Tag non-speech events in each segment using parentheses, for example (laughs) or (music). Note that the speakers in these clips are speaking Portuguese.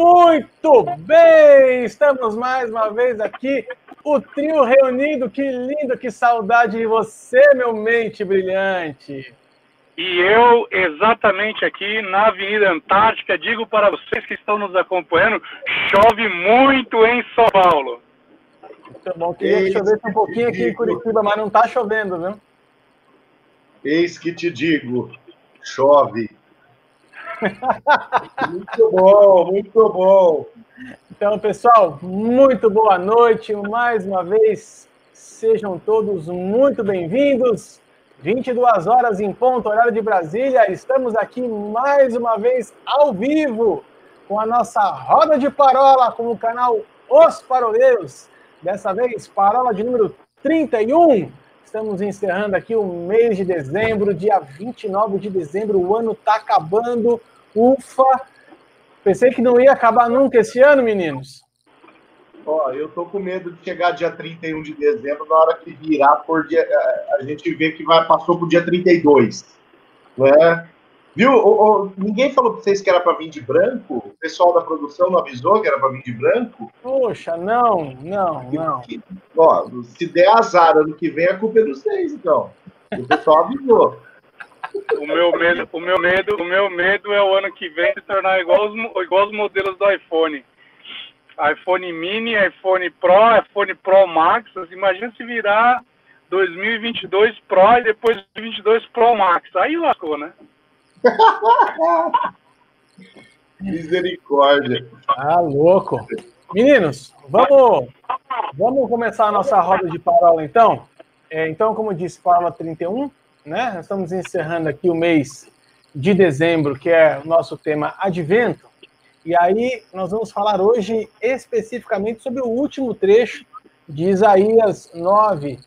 Muito bem! Estamos mais uma vez aqui, o trio reunido. Que lindo, que saudade de você, meu mente brilhante. E eu, exatamente aqui na Avenida Antártica, digo para vocês que estão nos acompanhando: chove muito em São Paulo. Muito bom, queria que chovesse um pouquinho aqui em Curitiba, mas não está chovendo, viu? Eis que te digo, chove. (laughs) muito bom, muito bom. Então, pessoal, muito boa noite. Mais uma vez, sejam todos muito bem-vindos. 22 horas em ponto, horário de Brasília. Estamos aqui mais uma vez ao vivo com a nossa roda de parola com o canal Os Paroleiros. Dessa vez, parola de número 31. Estamos encerrando aqui o mês de dezembro, dia 29 de dezembro. O ano está acabando. Ufa! Pensei que não ia acabar nunca esse ano, meninos. Ó, eu tô com medo de chegar dia 31 de dezembro, na hora que virar por dia. A gente vê que vai, passou pro dia 32. Né? Viu? O, o, ninguém falou para vocês que era para vir de branco? O pessoal da produção não avisou que era para vir de branco? Poxa, não, não, não. ó, se der azar ano que vem, a culpa é dos seis, então. O pessoal avisou. O meu medo, o meu medo, o meu medo é o ano que vem se tornar igual os, igual os modelos do iPhone. iPhone Mini, iPhone Pro, iPhone Pro Max. Imagina se virar 2022 Pro e depois 2022 Pro Max. Aí lascou, né? (laughs) Misericórdia. Ah, louco. Meninos, vamos, vamos começar a nossa roda de parola, então? É, então, como disse, parola 31, né? Nós estamos encerrando aqui o mês de dezembro, que é o nosso tema Advento. E aí, nós vamos falar hoje especificamente sobre o último trecho de Isaías 9,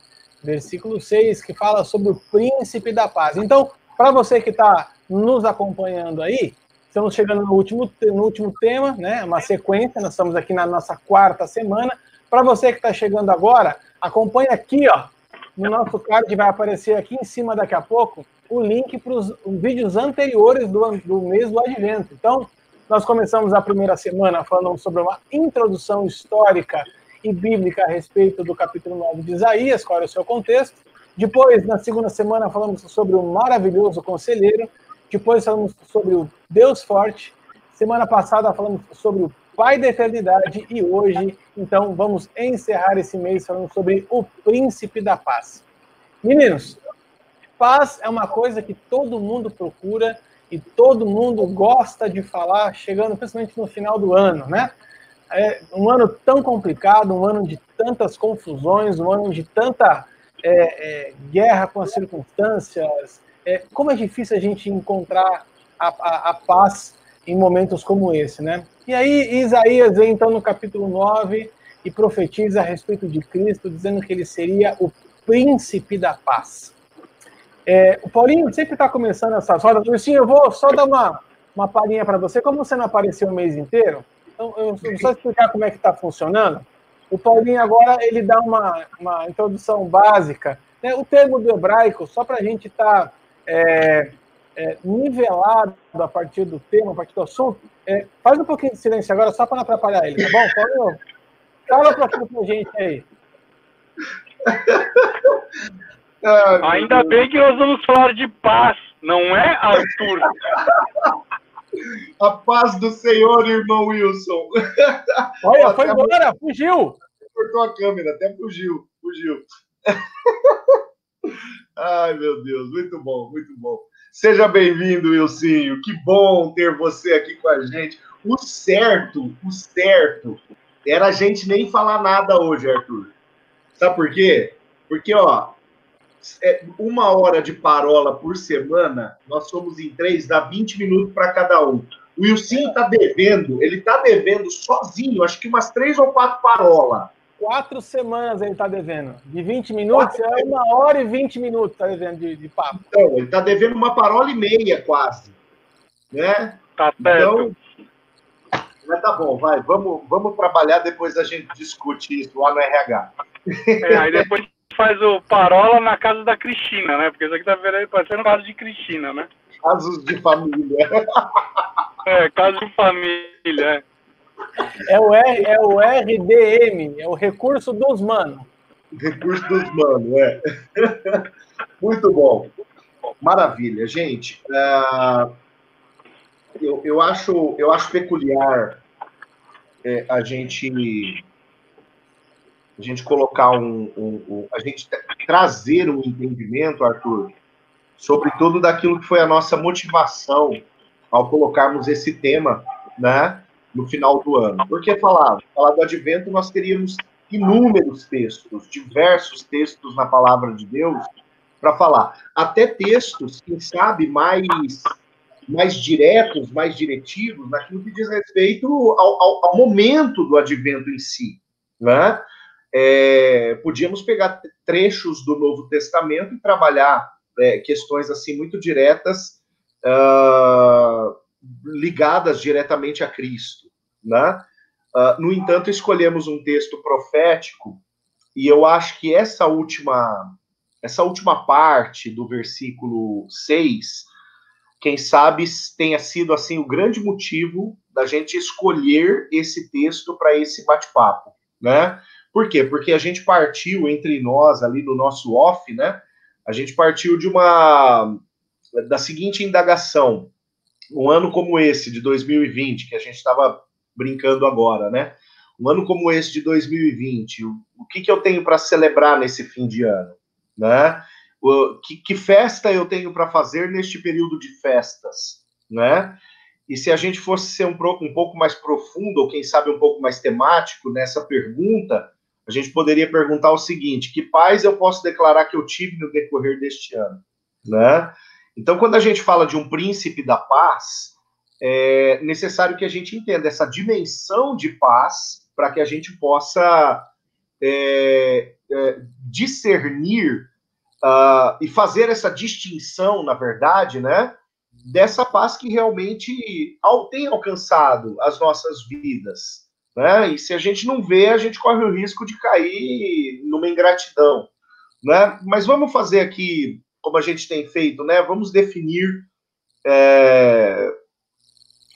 versículo 6, que fala sobre o príncipe da paz. Então, para você que está nos acompanhando aí, estamos chegando no último, no último tema, né? Uma sequência, nós estamos aqui na nossa quarta semana. Para você que está chegando agora, acompanhe aqui, ó. No nosso card vai aparecer aqui em cima daqui a pouco o link para os vídeos anteriores do, do mês do Advento. Então, nós começamos a primeira semana falando sobre uma introdução histórica e bíblica a respeito do capítulo 9 de Isaías, qual é o seu contexto. Depois, na segunda semana, falamos sobre o maravilhoso conselheiro. Depois, falamos sobre o Deus forte. Semana passada, falamos sobre o Pai da eternidade. E hoje, então, vamos encerrar esse mês falando sobre o Príncipe da Paz. Meninos, paz é uma coisa que todo mundo procura e todo mundo gosta de falar, chegando principalmente no final do ano, né? É um ano tão complicado, um ano de tantas confusões, um ano de tanta é, é, guerra com as circunstâncias, é, como é difícil a gente encontrar a, a, a, paz em momentos como esse, né? E aí Isaías vem então no capítulo 9 e profetiza a respeito de Cristo, dizendo que ele seria o príncipe da paz. É, o Paulinho sempre está começando essas rodas, Luizinho, eu vou só dar uma, uma palhinha para você, como você não apareceu o mês inteiro, então eu vou só explicar como é que está funcionando. O Paulinho agora ele dá uma, uma introdução básica. Né? O termo do hebraico, só para a gente estar tá, é, é, nivelado a partir do tema, a partir do assunto, é, faz um pouquinho de silêncio agora, só para não atrapalhar ele, tá bom? Paulinho, fala para a gente aí. (laughs) Ainda bem que nós vamos falar de paz, não é, Arthur? A paz do Senhor, irmão Wilson. (laughs) Olha, foi embora, fugiu cortou a câmera, até fugiu, fugiu. (laughs) Ai, meu Deus, muito bom, muito bom. Seja bem-vindo, Wilcinho. Que bom ter você aqui com a gente. O certo, o certo, era a gente nem falar nada hoje, Arthur. Sabe por quê? Porque, ó, é uma hora de parola por semana, nós somos em três, dá 20 minutos para cada um. O Wilson está devendo, ele está devendo sozinho, acho que umas três ou quatro parolas quatro semanas ele está devendo. De 20 minutos, quatro. é uma hora e 20 minutos está devendo de, de papo. Então, ele está devendo uma parola e meia, quase. Né? Tá certo. Então, mas tá bom, vai, vamos, vamos trabalhar, depois a gente discute isso lá no RH. É, aí depois faz o parola na casa da Cristina, né? Porque isso aqui tá parecendo caso de Cristina, né? Casos de família. É, caso de família, é. É o, R, é o RDM, é o recurso dos mano. Recurso dos mano, é. Muito bom. Maravilha, gente. Uh, eu, eu, acho, eu acho peculiar é, a gente a gente colocar um, um, um, a gente trazer um entendimento, Arthur, sobre tudo daquilo que foi a nossa motivação ao colocarmos esse tema, né, no final do ano. Porque falar, falar do advento, nós teríamos inúmeros textos, diversos textos na palavra de Deus para falar. Até textos, quem sabe, mais, mais diretos, mais diretivos, naquilo que diz respeito ao, ao, ao momento do advento em si. Né? É, podíamos pegar trechos do Novo Testamento e trabalhar é, questões assim muito diretas, uh, ligadas diretamente a Cristo. Né? Uh, no entanto, escolhemos um texto profético e eu acho que essa última essa última parte do versículo 6, quem sabe tenha sido assim o grande motivo da gente escolher esse texto para esse bate-papo, né? Por quê? Porque a gente partiu entre nós ali no nosso off, né? A gente partiu de uma da seguinte indagação. Um ano como esse de 2020, que a gente estava brincando agora, né? Um ano como esse de 2020, o, que, que eu tenho para celebrar nesse fim de ano? né? O, que, que festa eu tenho para fazer neste período de festas, né? E se a gente fosse ser um, um pouco mais profundo, ou quem sabe um pouco mais temático nessa pergunta, a gente poderia perguntar o seguinte: que paz eu posso declarar que eu tive no decorrer deste ano, né? Então, quando a gente fala de um príncipe da paz, é necessário que a gente entenda essa dimensão de paz para que a gente possa é, é, discernir uh, e fazer essa distinção, na verdade, né, dessa paz que realmente tem alcançado as nossas vidas. Né? E se a gente não vê, a gente corre o risco de cair numa ingratidão. Né? Mas vamos fazer aqui, como a gente tem feito, né? vamos definir, é,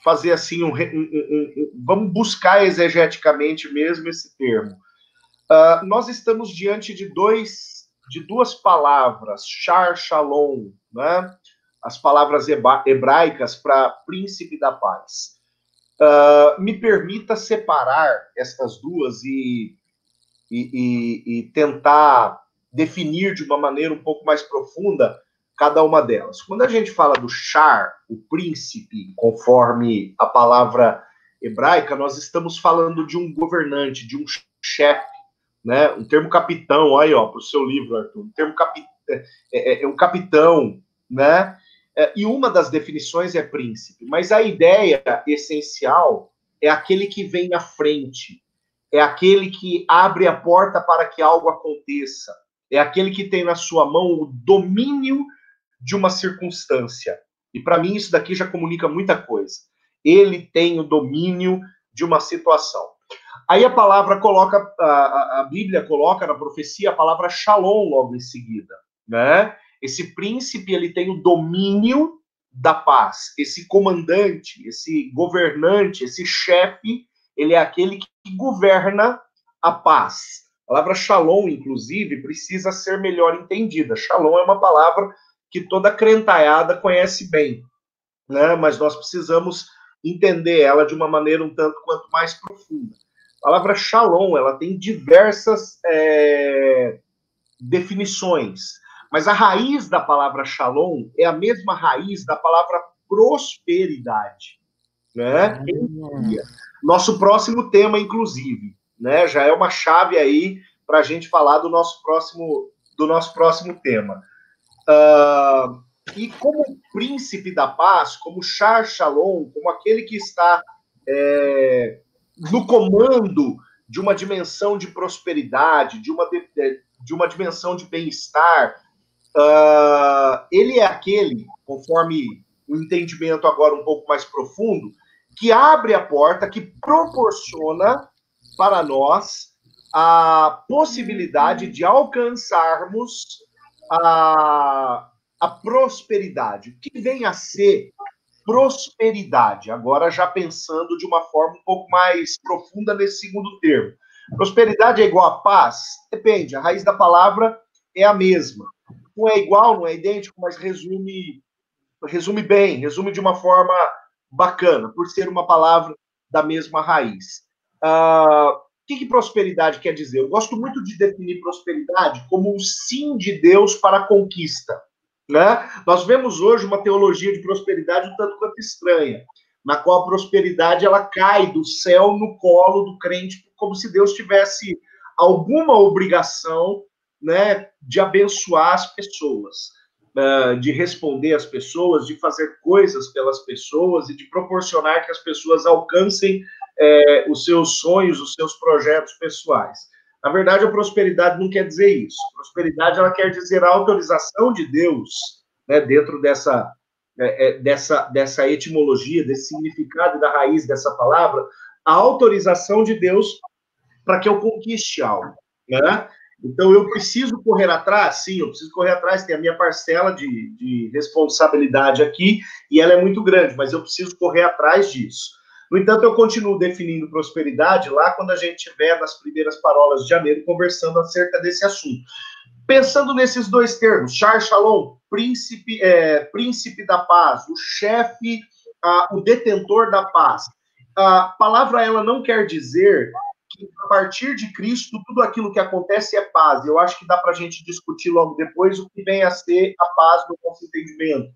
fazer assim, um, um, um, vamos buscar exegeticamente mesmo esse termo. Uh, nós estamos diante de dois, de duas palavras, char shalom, né? As palavras hebraicas para príncipe da paz. Uh, me permita separar estas duas e, e, e, e tentar definir de uma maneira um pouco mais profunda cada uma delas. Quando a gente fala do char, o príncipe, conforme a palavra hebraica, nós estamos falando de um governante, de um chefe, né? Um termo capitão, aí ó, para o seu livro, Arthur. Um termo capi é, é, é, um capitão, né? É, e uma das definições é príncipe, mas a ideia essencial é aquele que vem na frente, é aquele que abre a porta para que algo aconteça, é aquele que tem na sua mão o domínio de uma circunstância. E para mim isso daqui já comunica muita coisa. Ele tem o domínio de uma situação. Aí a palavra coloca, a, a Bíblia coloca na profecia a palavra shalom logo em seguida, né? Esse príncipe, ele tem o domínio da paz. Esse comandante, esse governante, esse chefe, ele é aquele que governa a paz. A palavra shalom, inclusive, precisa ser melhor entendida. Shalom é uma palavra que toda crentaiada conhece bem, né? Mas nós precisamos entender ela de uma maneira um tanto quanto mais profunda. A palavra shalom, ela tem diversas é, definições, mas a raiz da palavra shalom é a mesma raiz da palavra prosperidade, né? Nosso próximo tema, inclusive, né? Já é uma chave aí para a gente falar do nosso próximo do nosso próximo tema. Uh, e como príncipe da paz, como Char Shalom, como aquele que está é, no comando de uma dimensão de prosperidade, de uma, de, de uma dimensão de bem-estar. Uh, ele é aquele, conforme o entendimento agora um pouco mais profundo, que abre a porta, que proporciona para nós a possibilidade de alcançarmos a, a prosperidade. O que vem a ser prosperidade. Agora, já pensando de uma forma um pouco mais profunda nesse segundo termo. Prosperidade é igual a paz? Depende, a raiz da palavra é a mesma. Não é igual, não é idêntico, mas resume, resume bem, resume de uma forma bacana, por ser uma palavra da mesma raiz. Uh, o que, que prosperidade quer dizer? Eu gosto muito de definir prosperidade como um sim de Deus para a conquista. Né? Nós vemos hoje uma teologia de prosperidade um tanto quanto estranha, na qual a prosperidade ela cai do céu no colo do crente, como se Deus tivesse alguma obrigação né, de abençoar as pessoas, de responder às pessoas, de fazer coisas pelas pessoas e de proporcionar que as pessoas alcancem é, os seus sonhos, os seus projetos pessoais. Na verdade, a prosperidade não quer dizer isso. Prosperidade ela quer dizer a autorização de Deus, né, dentro dessa, é, é, dessa, dessa etimologia, desse significado da raiz dessa palavra, a autorização de Deus para que eu conquiste algo, né? Então, eu preciso correr atrás? Sim, eu preciso correr atrás, tem a minha parcela de, de responsabilidade aqui, e ela é muito grande, mas eu preciso correr atrás disso. No entanto, eu continuo definindo prosperidade lá quando a gente estiver nas primeiras parolas de janeiro conversando acerca desse assunto. Pensando nesses dois termos, Char Shalom, príncipe, é, príncipe da paz, o chefe, ah, o detentor da paz. A palavra ela não quer dizer que a partir de Cristo tudo aquilo que acontece é paz. Eu acho que dá para a gente discutir logo depois o que vem a ser a paz no nosso entendimento.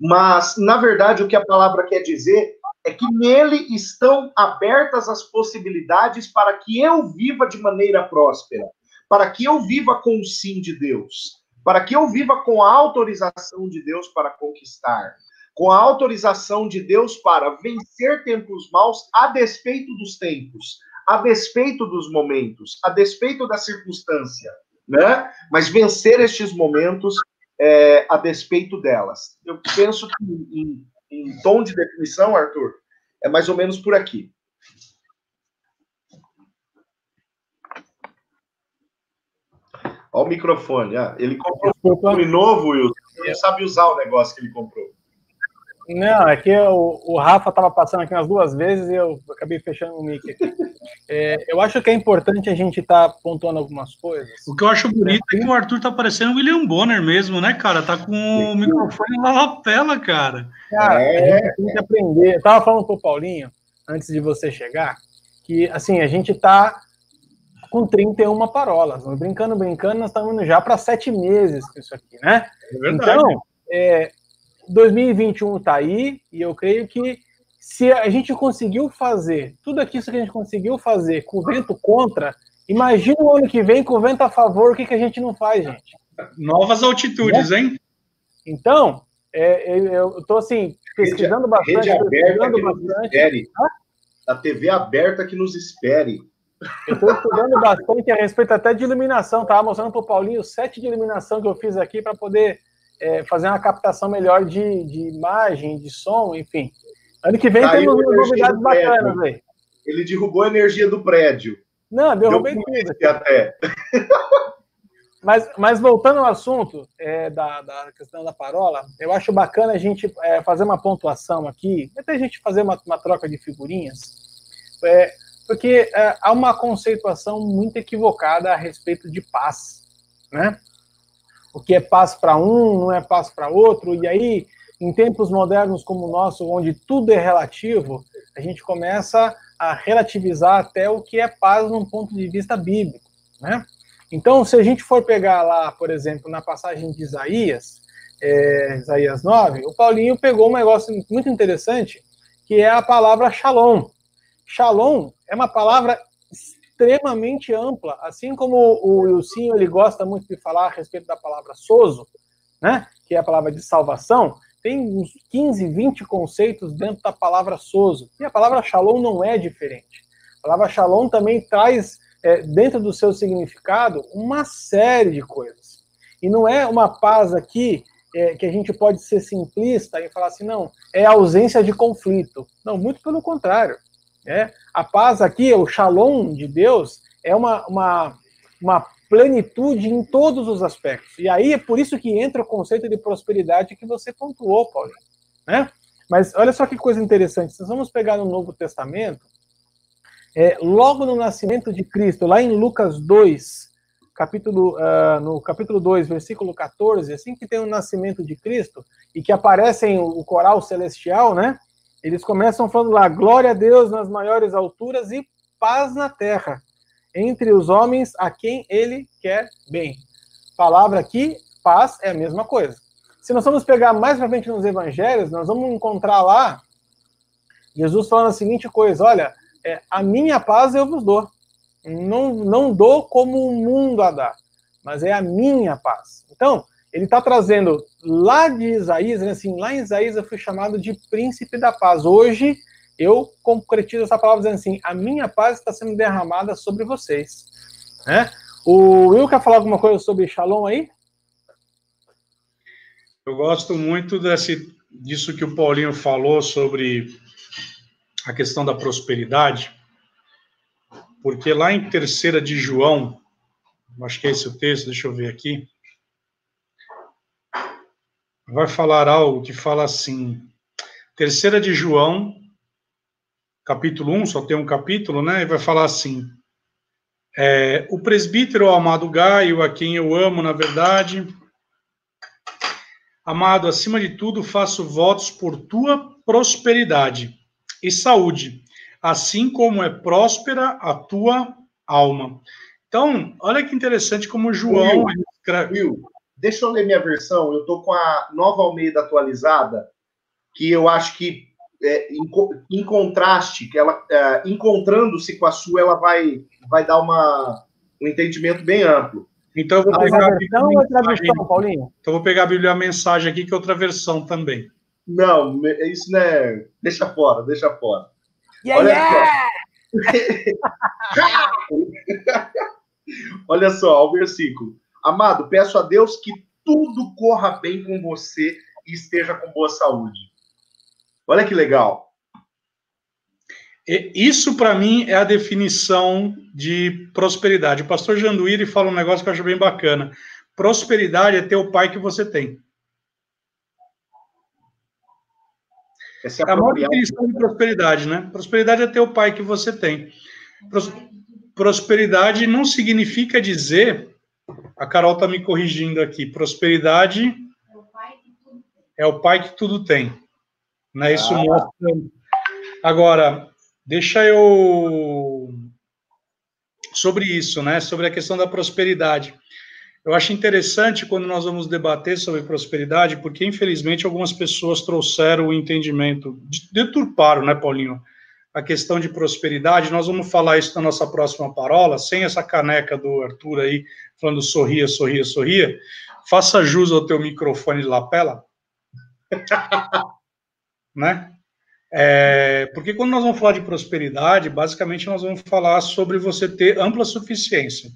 Mas, na verdade, o que a palavra quer dizer é que nele estão abertas as possibilidades para que eu viva de maneira próspera, para que eu viva com o sim de Deus, para que eu viva com a autorização de Deus para conquistar, com a autorização de Deus para vencer tempos maus a despeito dos tempos, a despeito dos momentos, a despeito da circunstância, né? Mas vencer estes momentos é, a despeito delas. Eu penso que em, em tom de definição, Arthur, é mais ou menos por aqui. Olha o microfone. Ah, ele comprou um fone novo, Wilson. Ele não sabe usar o negócio que ele comprou. Não, é que o, o Rafa estava passando aqui umas duas vezes e eu acabei fechando o mic aqui. (laughs) É, eu acho que é importante a gente estar tá pontuando algumas coisas. O que eu acho bonito é, que o Arthur tá parecendo o William Bonner mesmo, né, cara? Tá com o microfone na lapela, cara. Cara, é. a gente tem que aprender. Eu tava falando pro Paulinho, antes de você chegar, que, assim, a gente tá com 31 parolas. Brincando, brincando, nós estamos indo já para sete meses com isso aqui, né? É verdade. Então, é, 2021 está aí e eu creio que se a gente conseguiu fazer tudo aquilo que a gente conseguiu fazer com o vento contra, imagina o ano que vem com o vento a favor, o que, que a gente não faz, gente? Novas altitudes, é? hein? Então, é, eu estou assim, pesquisando bastante. Rede aberta que bastante. nos espere. A TV aberta que nos espere. Eu estou estudando bastante a respeito até de iluminação, tá? Mostrando para o Paulinho o set de iluminação que eu fiz aqui para poder é, fazer uma captação melhor de, de imagem, de som, enfim. Ano que vem Caiu temos novidades bacanas aí. Ele derrubou a energia do prédio. Não, derrubei tudo. Até. (laughs) Mas, mas voltando ao assunto é, da, da, questão da parola, eu acho bacana a gente é, fazer uma pontuação aqui, até a gente fazer uma, uma troca de figurinhas, é, porque é, há uma conceituação muito equivocada a respeito de paz, né? o que é paz para um não é paz para outro, e aí, em tempos modernos como o nosso, onde tudo é relativo, a gente começa a relativizar até o que é paz num ponto de vista bíblico, né? Então, se a gente for pegar lá, por exemplo, na passagem de Isaías, é, Isaías 9, o Paulinho pegou um negócio muito interessante, que é a palavra shalom. Shalom é uma palavra extremamente ampla, assim como o Wilson ele gosta muito de falar a respeito da palavra sozo, né, que é a palavra de salvação, tem uns 15, 20 conceitos dentro da palavra sozo. E a palavra shalom não é diferente. A palavra shalom também traz, é, dentro do seu significado, uma série de coisas. E não é uma paz aqui é, que a gente pode ser simplista e falar assim, não, é ausência de conflito. Não, muito pelo contrário. Né? A paz aqui, o shalom de Deus, é uma, uma, uma plenitude em todos os aspectos. E aí é por isso que entra o conceito de prosperidade que você pontuou, Paulinho. Né? Mas olha só que coisa interessante. Se vamos pegar no Novo Testamento, é, logo no nascimento de Cristo, lá em Lucas 2, capítulo, uh, no capítulo 2, versículo 14, assim que tem o nascimento de Cristo e que aparecem o coral celestial, né? Eles começam falando lá, glória a Deus nas maiores alturas e paz na terra, entre os homens a quem ele quer bem. Palavra aqui, paz é a mesma coisa. Se nós vamos pegar mais para frente nos evangelhos, nós vamos encontrar lá Jesus falando a seguinte coisa: olha, é, a minha paz eu vos dou. Não, não dou como o mundo a dá, mas é a minha paz. Então, ele está trazendo lá de Isaías, né, assim, lá em Isaías eu fui chamado de príncipe da paz. Hoje eu concretizo essa palavra dizendo assim: a minha paz está sendo derramada sobre vocês. Né? O Will quer falar alguma coisa sobre Shalom aí? Eu gosto muito desse, disso que o Paulinho falou sobre a questão da prosperidade, porque lá em terceira de João, acho que é esse o texto, deixa eu ver aqui vai falar algo que fala assim, terceira de João, capítulo 1, só tem um capítulo, né? E vai falar assim: é, o presbítero amado Gaio, a quem eu amo, na verdade, amado, acima de tudo, faço votos por tua prosperidade e saúde, assim como é próspera a tua alma. Então, olha que interessante como João Will, Deixa eu ler minha versão. Eu estou com a nova Almeida atualizada, que eu acho que, é, em, em, contraste, que ela, é, encontrando-se com a sua, ela vai, vai dar uma, um entendimento bem amplo. Então, eu vou pegar a versão ou outra versão, Paulinho? Então, eu vou pegar a Bíblia a mensagem aqui, que é outra versão também. Não, isso não é. Deixa fora, deixa fora. Yeah, Olha yeah! só. (laughs) Olha só, o versículo. Amado, peço a Deus que tudo corra bem com você e esteja com boa saúde. Olha que legal. Isso, para mim, é a definição de prosperidade. O pastor Janduíri fala um negócio que eu acho bem bacana. Prosperidade é ter o pai que você tem. Essa é a, é a maior definição de prosperidade, né? Prosperidade é ter o pai que você tem. Prosperidade não significa dizer a Carol está me corrigindo aqui. Prosperidade é o pai que tudo tem. Né? Isso ah. mostra. Agora, deixa eu. Sobre isso, né? Sobre a questão da prosperidade. Eu acho interessante quando nós vamos debater sobre prosperidade, porque infelizmente algumas pessoas trouxeram o entendimento, deturparam, né, Paulinho? a questão de prosperidade. Nós vamos falar isso na nossa próxima parola, sem essa caneca do Arthur aí, falando sorria, sorria, sorria. Faça jus ao teu microfone de lapela. (laughs) né? É, porque quando nós vamos falar de prosperidade, basicamente nós vamos falar sobre você ter ampla suficiência.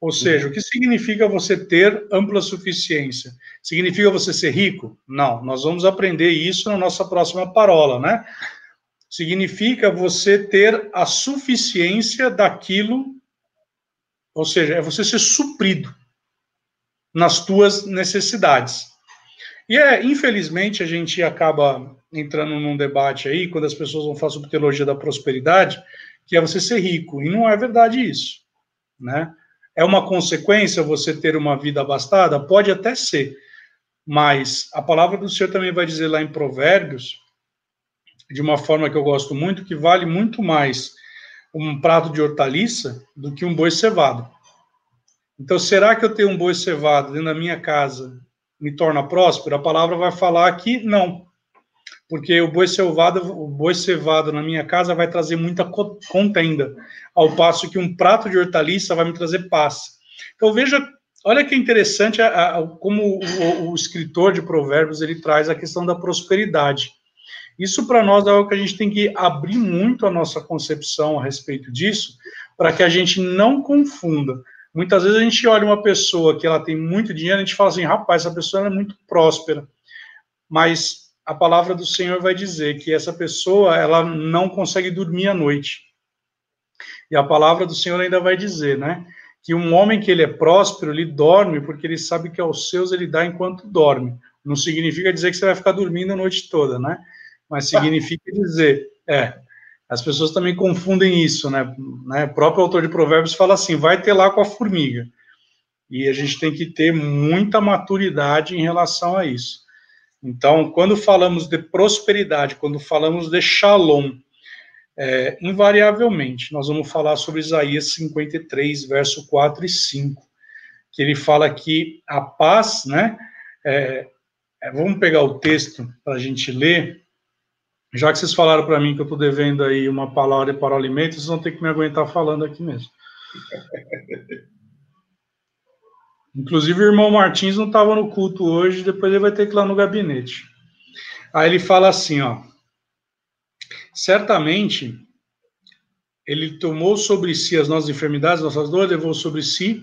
Ou seja, o que significa você ter ampla suficiência? Significa você ser rico? Não, nós vamos aprender isso na nossa próxima parola, né? significa você ter a suficiência daquilo, ou seja, é você ser suprido nas tuas necessidades. E é, infelizmente, a gente acaba entrando num debate aí, quando as pessoas vão falar sobre teologia da prosperidade, que é você ser rico, e não é verdade isso, né? É uma consequência você ter uma vida abastada? Pode até ser, mas a palavra do Senhor também vai dizer lá em Provérbios, de uma forma que eu gosto muito, que vale muito mais um prato de hortaliça do que um boi cevado. Então, será que eu ter um boi cevado dentro da minha casa me torna próspero? A palavra vai falar que não. Porque o boi cevado, o boi cevado na minha casa vai trazer muita contenda, ao passo que um prato de hortaliça vai me trazer paz. Então, veja, olha que interessante a, a, como o, o escritor de Provérbios ele traz a questão da prosperidade. Isso para nós é algo que a gente tem que abrir muito a nossa concepção a respeito disso, para que a gente não confunda. Muitas vezes a gente olha uma pessoa que ela tem muito dinheiro, a gente fala assim, rapaz, essa pessoa é muito próspera. Mas a palavra do Senhor vai dizer que essa pessoa, ela não consegue dormir à noite. E a palavra do Senhor ainda vai dizer, né, que um homem que ele é próspero, ele dorme porque ele sabe que aos seus ele dá enquanto dorme. Não significa dizer que você vai ficar dormindo a noite toda, né? mas significa dizer, é, as pessoas também confundem isso, né? né? O próprio autor de Provérbios fala assim: vai ter lá com a formiga. E a gente tem que ter muita maturidade em relação a isso. Então, quando falamos de prosperidade, quando falamos de shalom, é, invariavelmente, nós vamos falar sobre Isaías 53, verso 4 e 5, que ele fala que a paz, né? É, é, vamos pegar o texto para a gente ler. Já que vocês falaram para mim que eu estou devendo aí uma palavra para o alimento, vocês vão ter que me aguentar falando aqui mesmo. (laughs) Inclusive, o irmão Martins não estava no culto hoje, depois ele vai ter que ir lá no gabinete. Aí ele fala assim, ó. Certamente, ele tomou sobre si as nossas enfermidades, nossas dores, levou sobre si.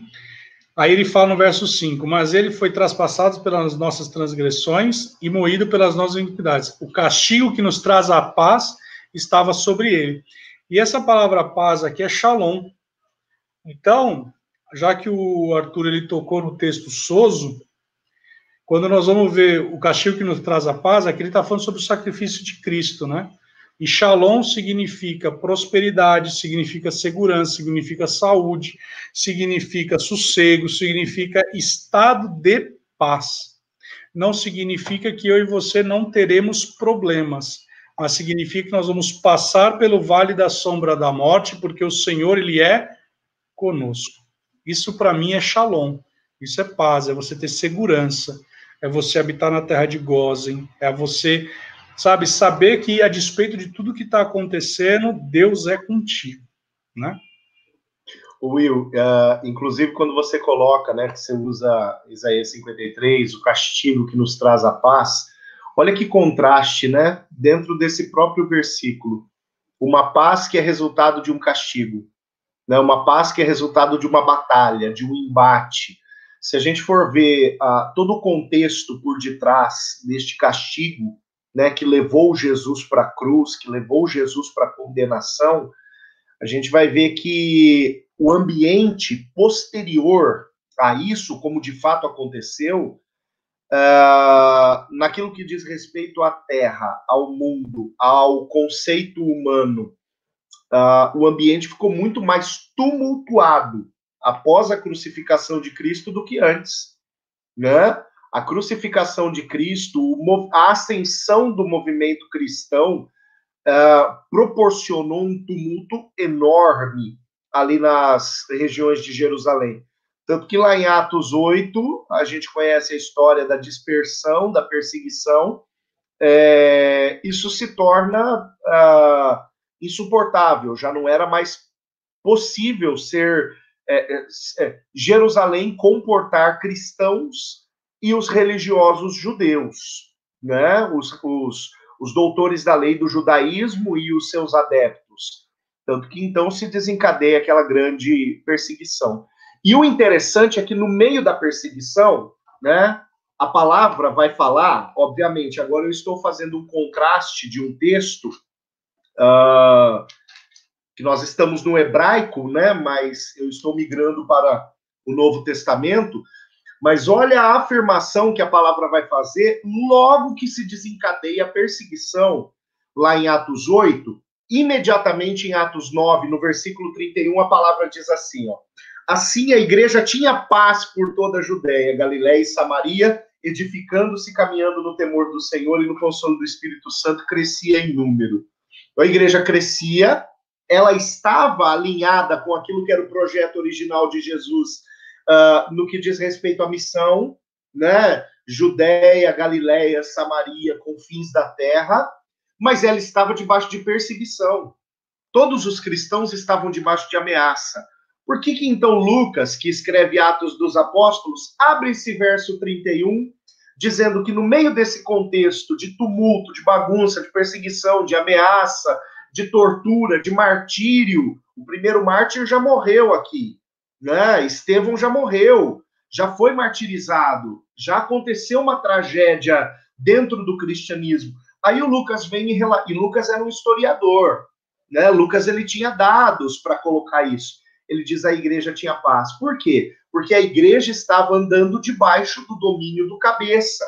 Aí ele fala no verso 5: Mas ele foi traspassado pelas nossas transgressões e moído pelas nossas iniquidades. O castigo que nos traz a paz estava sobre ele. E essa palavra paz aqui é shalom. Então, já que o Arthur ele tocou no texto Soso, quando nós vamos ver o castigo que nos traz a paz, aqui ele está falando sobre o sacrifício de Cristo, né? E Shalom significa prosperidade, significa segurança, significa saúde, significa sossego, significa estado de paz. Não significa que eu e você não teremos problemas, mas significa que nós vamos passar pelo vale da sombra da morte, porque o Senhor ele é conosco. Isso para mim é Shalom. Isso é paz, é você ter segurança, é você habitar na terra de Gozen, é você sabe, saber que a despeito de tudo que está acontecendo, Deus é contigo, né? Will, uh, inclusive quando você coloca, né, que você usa Isaías 53, o castigo que nos traz a paz, olha que contraste, né, dentro desse próprio versículo. Uma paz que é resultado de um castigo, né, uma paz que é resultado de uma batalha, de um embate. Se a gente for ver uh, todo o contexto por detrás deste castigo, né, que levou Jesus para a cruz, que levou Jesus para a condenação, a gente vai ver que o ambiente posterior a isso, como de fato aconteceu, uh, naquilo que diz respeito à terra, ao mundo, ao conceito humano, uh, o ambiente ficou muito mais tumultuado após a crucificação de Cristo do que antes, né? a crucificação de Cristo, a ascensão do movimento cristão uh, proporcionou um tumulto enorme ali nas regiões de Jerusalém. Tanto que lá em Atos 8, a gente conhece a história da dispersão, da perseguição, é, isso se torna uh, insuportável, já não era mais possível ser é, é, é Jerusalém comportar cristãos e os religiosos judeus, né? Os, os, os doutores da lei do judaísmo e os seus adeptos. Tanto que então se desencadeia aquela grande perseguição. E o interessante é que no meio da perseguição, né, a palavra vai falar, obviamente, agora eu estou fazendo um contraste de um texto uh, que nós estamos no hebraico, né, mas eu estou migrando para o Novo Testamento, mas olha a afirmação que a palavra vai fazer logo que se desencadeia a perseguição, lá em Atos 8, imediatamente em Atos 9, no versículo 31, a palavra diz assim, ó: Assim a igreja tinha paz por toda a Judéia, Galiléia e Samaria, edificando-se, caminhando no temor do Senhor e no consolo do Espírito Santo, crescia em número. Então, a igreja crescia, ela estava alinhada com aquilo que era o projeto original de Jesus uh, no que diz respeito à missão, né? Judéia, Galiléia, Samaria, confins da terra, mas ela estava debaixo de perseguição. Todos os cristãos estavam debaixo de ameaça. Por que, que então Lucas, que escreve Atos dos Apóstolos, abre esse verso 31, dizendo que no meio desse contexto de tumulto, de bagunça, de perseguição, de ameaça, de tortura, de martírio, o primeiro mártir já morreu aqui né? Estevão já morreu, já foi martirizado, já aconteceu uma tragédia dentro do cristianismo. Aí o Lucas vem e, e Lucas era um historiador, né? Lucas ele tinha dados para colocar isso. Ele diz a igreja tinha paz. Por quê? Porque a igreja estava andando debaixo do domínio do cabeça,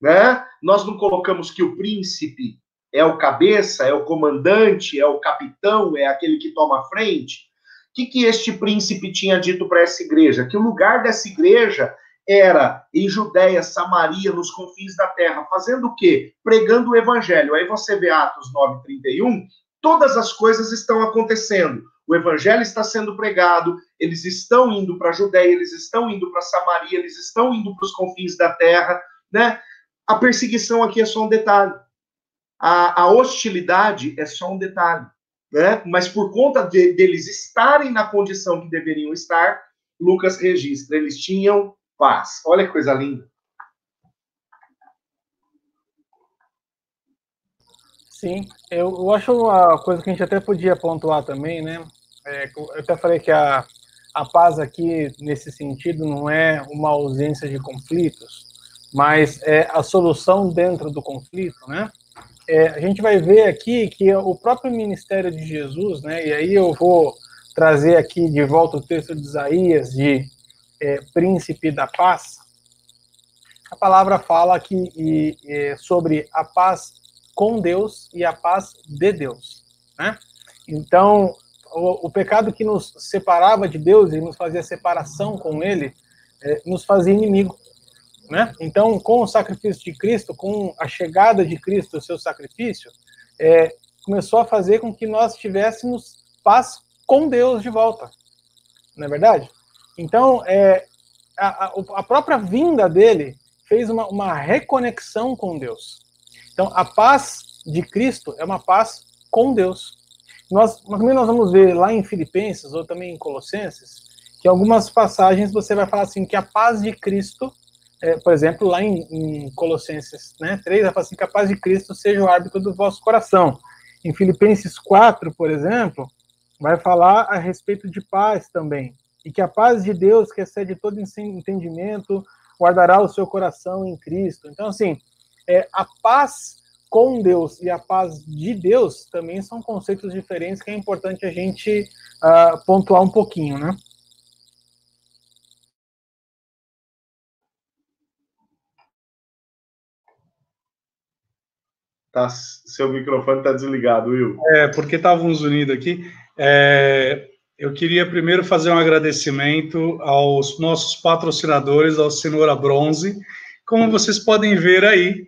né? Nós não colocamos que o príncipe É o cabeça? É o comandante? É o capitão? É aquele que toma a frente? O que, que este príncipe tinha dito para essa igreja? Que o lugar dessa igreja era em Judéia, Samaria, nos confins da terra, fazendo o quê? Pregando o evangelho. Aí você vê Atos 9:31, todas as coisas estão acontecendo. O evangelho está sendo pregado, eles estão indo para a Judéia, eles estão indo para Samaria, eles estão indo para os confins da terra, né? A perseguição aqui é só um detalhe. A, a hostilidade é só um detalhe, né? Mas por conta de, deles estarem na condição que deveriam estar, Lucas registra, eles tinham paz. Olha que coisa linda. Sim, eu, eu acho uma coisa que a gente até podia pontuar também, né? É, eu até falei que a, a paz aqui, nesse sentido, não é uma ausência de conflitos, mas é a solução dentro do conflito, né? É, a gente vai ver aqui que o próprio ministério de Jesus, né? E aí eu vou trazer aqui de volta o texto de Isaías, de é, príncipe da paz, a palavra fala aqui e, e, sobre a paz com Deus e a paz de Deus, né? Então, o, o, pecado que nos separava de Deus e nos fazia separação com Ele, é, nos fazia inimigo, né? Então, com o sacrifício de Cristo, com a chegada de Cristo, o seu sacrifício, é, começou a fazer com que nós tivéssemos paz com Deus de volta, não é verdade? Então, é, a, a, própria vinda dele fez uma, uma reconexão com Deus. Então, a paz de Cristo é uma paz com Deus. Nós, também nós vamos ver lá em Filipenses ou também em Colossenses que algumas passagens você vai falar assim que a paz de Cristo, é, por exemplo, lá em, em, Colossenses né, 3, vai falar assim que a paz de Cristo seja o árbitro do vosso coração. Em Filipenses 4, por exemplo, vai falar a respeito de paz também e que a paz de Deus, que excede todo entendimento, guardará o seu coração em Cristo. Então, assim, é, a paz com Deus e a paz de Deus também são conceitos diferentes que é importante a gente uh, pontuar um pouquinho, né? Tá, seu microfone está desligado, Will. É, porque estávamos unidos aqui. É, eu queria primeiro fazer um agradecimento aos nossos patrocinadores, ao Cenoura Bronze. Como vocês podem ver aí,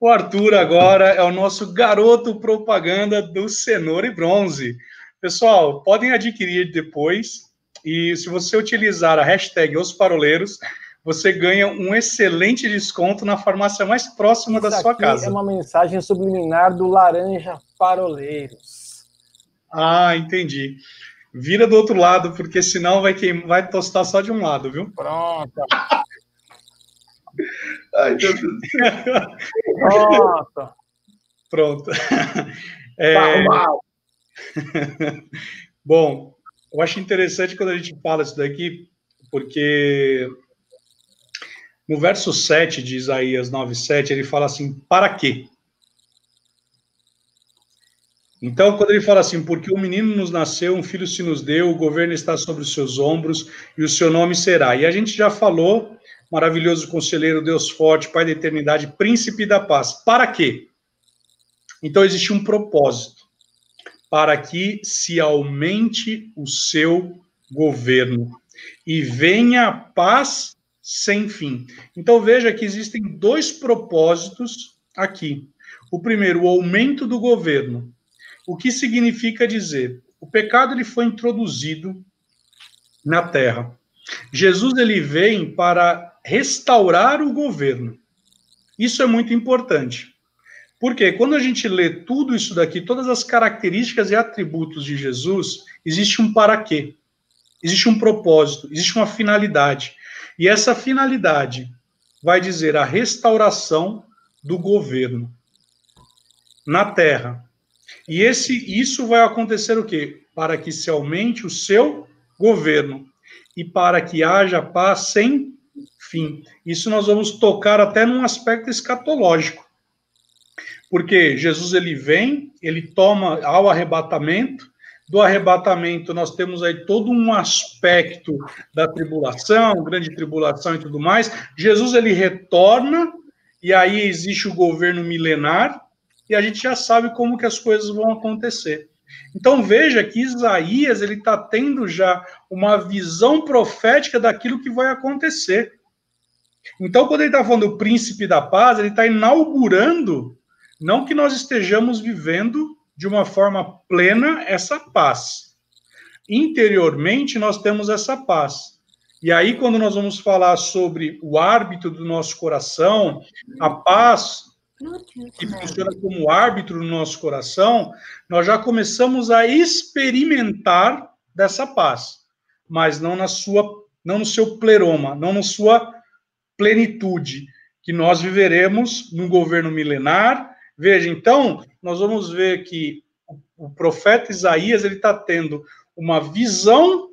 o Arthur agora é o nosso garoto propaganda do Cenoura e Bronze. Pessoal, podem adquirir depois. E se você utilizar a hashtag Os Paroleiros, você ganha um excelente desconto na farmácia mais próxima Isso da sua casa. É uma mensagem subliminar do Laranja Paroleiros. Ah, entendi. Vira do outro lado, porque senão vai, queim... vai tostar só de um lado, viu? Pronto. (laughs) Ai, Deus do céu. Pronto. Pronto. (laughs) É... (laughs) Bom, eu acho interessante quando a gente fala isso daqui, porque no verso 7 de Isaías 9,7, ele fala assim: para quê? Então, quando ele fala assim, porque o menino nos nasceu, um filho se nos deu, o governo está sobre os seus ombros e o seu nome será. E a gente já falou, maravilhoso conselheiro, Deus forte, Pai da eternidade, príncipe da paz. Para quê? Então, existe um propósito. Para que se aumente o seu governo e venha a paz sem fim. Então, veja que existem dois propósitos aqui. O primeiro, o aumento do governo o que significa dizer? O pecado ele foi introduzido na terra. Jesus ele vem para restaurar o governo. Isso é muito importante. Porque quando a gente lê tudo isso daqui, todas as características e atributos de Jesus, existe um para quê. Existe um propósito, existe uma finalidade. E essa finalidade vai dizer a restauração do governo na terra. E esse, isso vai acontecer o quê? Para que se aumente o seu governo e para que haja paz sem fim. Isso nós vamos tocar até num aspecto escatológico. Porque Jesus ele vem, ele toma ao arrebatamento, do arrebatamento nós temos aí todo um aspecto da tribulação, grande tribulação e tudo mais. Jesus ele retorna e aí existe o governo milenar, e a gente já sabe como que as coisas vão acontecer. Então veja que Isaías ele está tendo já uma visão profética daquilo que vai acontecer. Então, quando ele está falando do príncipe da paz, ele está inaugurando, não que nós estejamos vivendo de uma forma plena essa paz. Interiormente, nós temos essa paz. E aí, quando nós vamos falar sobre o árbitro do nosso coração, a paz que funciona como árbitro no nosso coração, nós já começamos a experimentar dessa paz, mas não na sua, não no seu pleroma, não na sua plenitude, que nós viveremos num governo milenar. Veja, então, nós vamos ver que o profeta Isaías ele está tendo uma visão,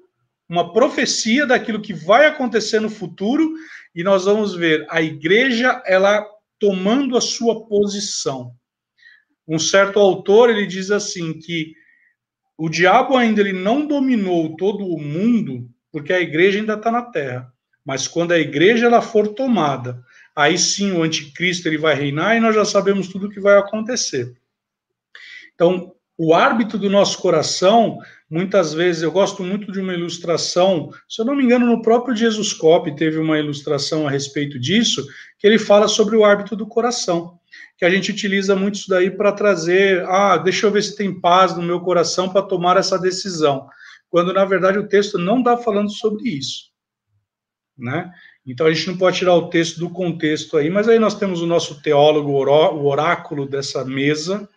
uma profecia daquilo que vai acontecer no futuro, e nós vamos ver a igreja ela tomando a sua posição. Um certo autor ele diz assim que o diabo ainda ele não dominou todo o mundo porque a igreja ainda está na terra. Mas quando a igreja ela for tomada, aí sim o anticristo ele vai reinar e nós já sabemos tudo o que vai acontecer. Então, o árbitro do nosso coração, muitas vezes, eu gosto muito de uma ilustração, se eu não me engano, no próprio Jesus Cop teve uma ilustração a respeito disso, que ele fala sobre o árbitro do coração, que a gente utiliza muito isso daí para trazer, ah, deixa eu ver se tem paz no meu coração para tomar essa decisão, quando na verdade o texto não está falando sobre isso né? Então a gente não pode tirar o texto do contexto aí, mas aí nós temos o nosso teólogo, o oráculo dessa mesa,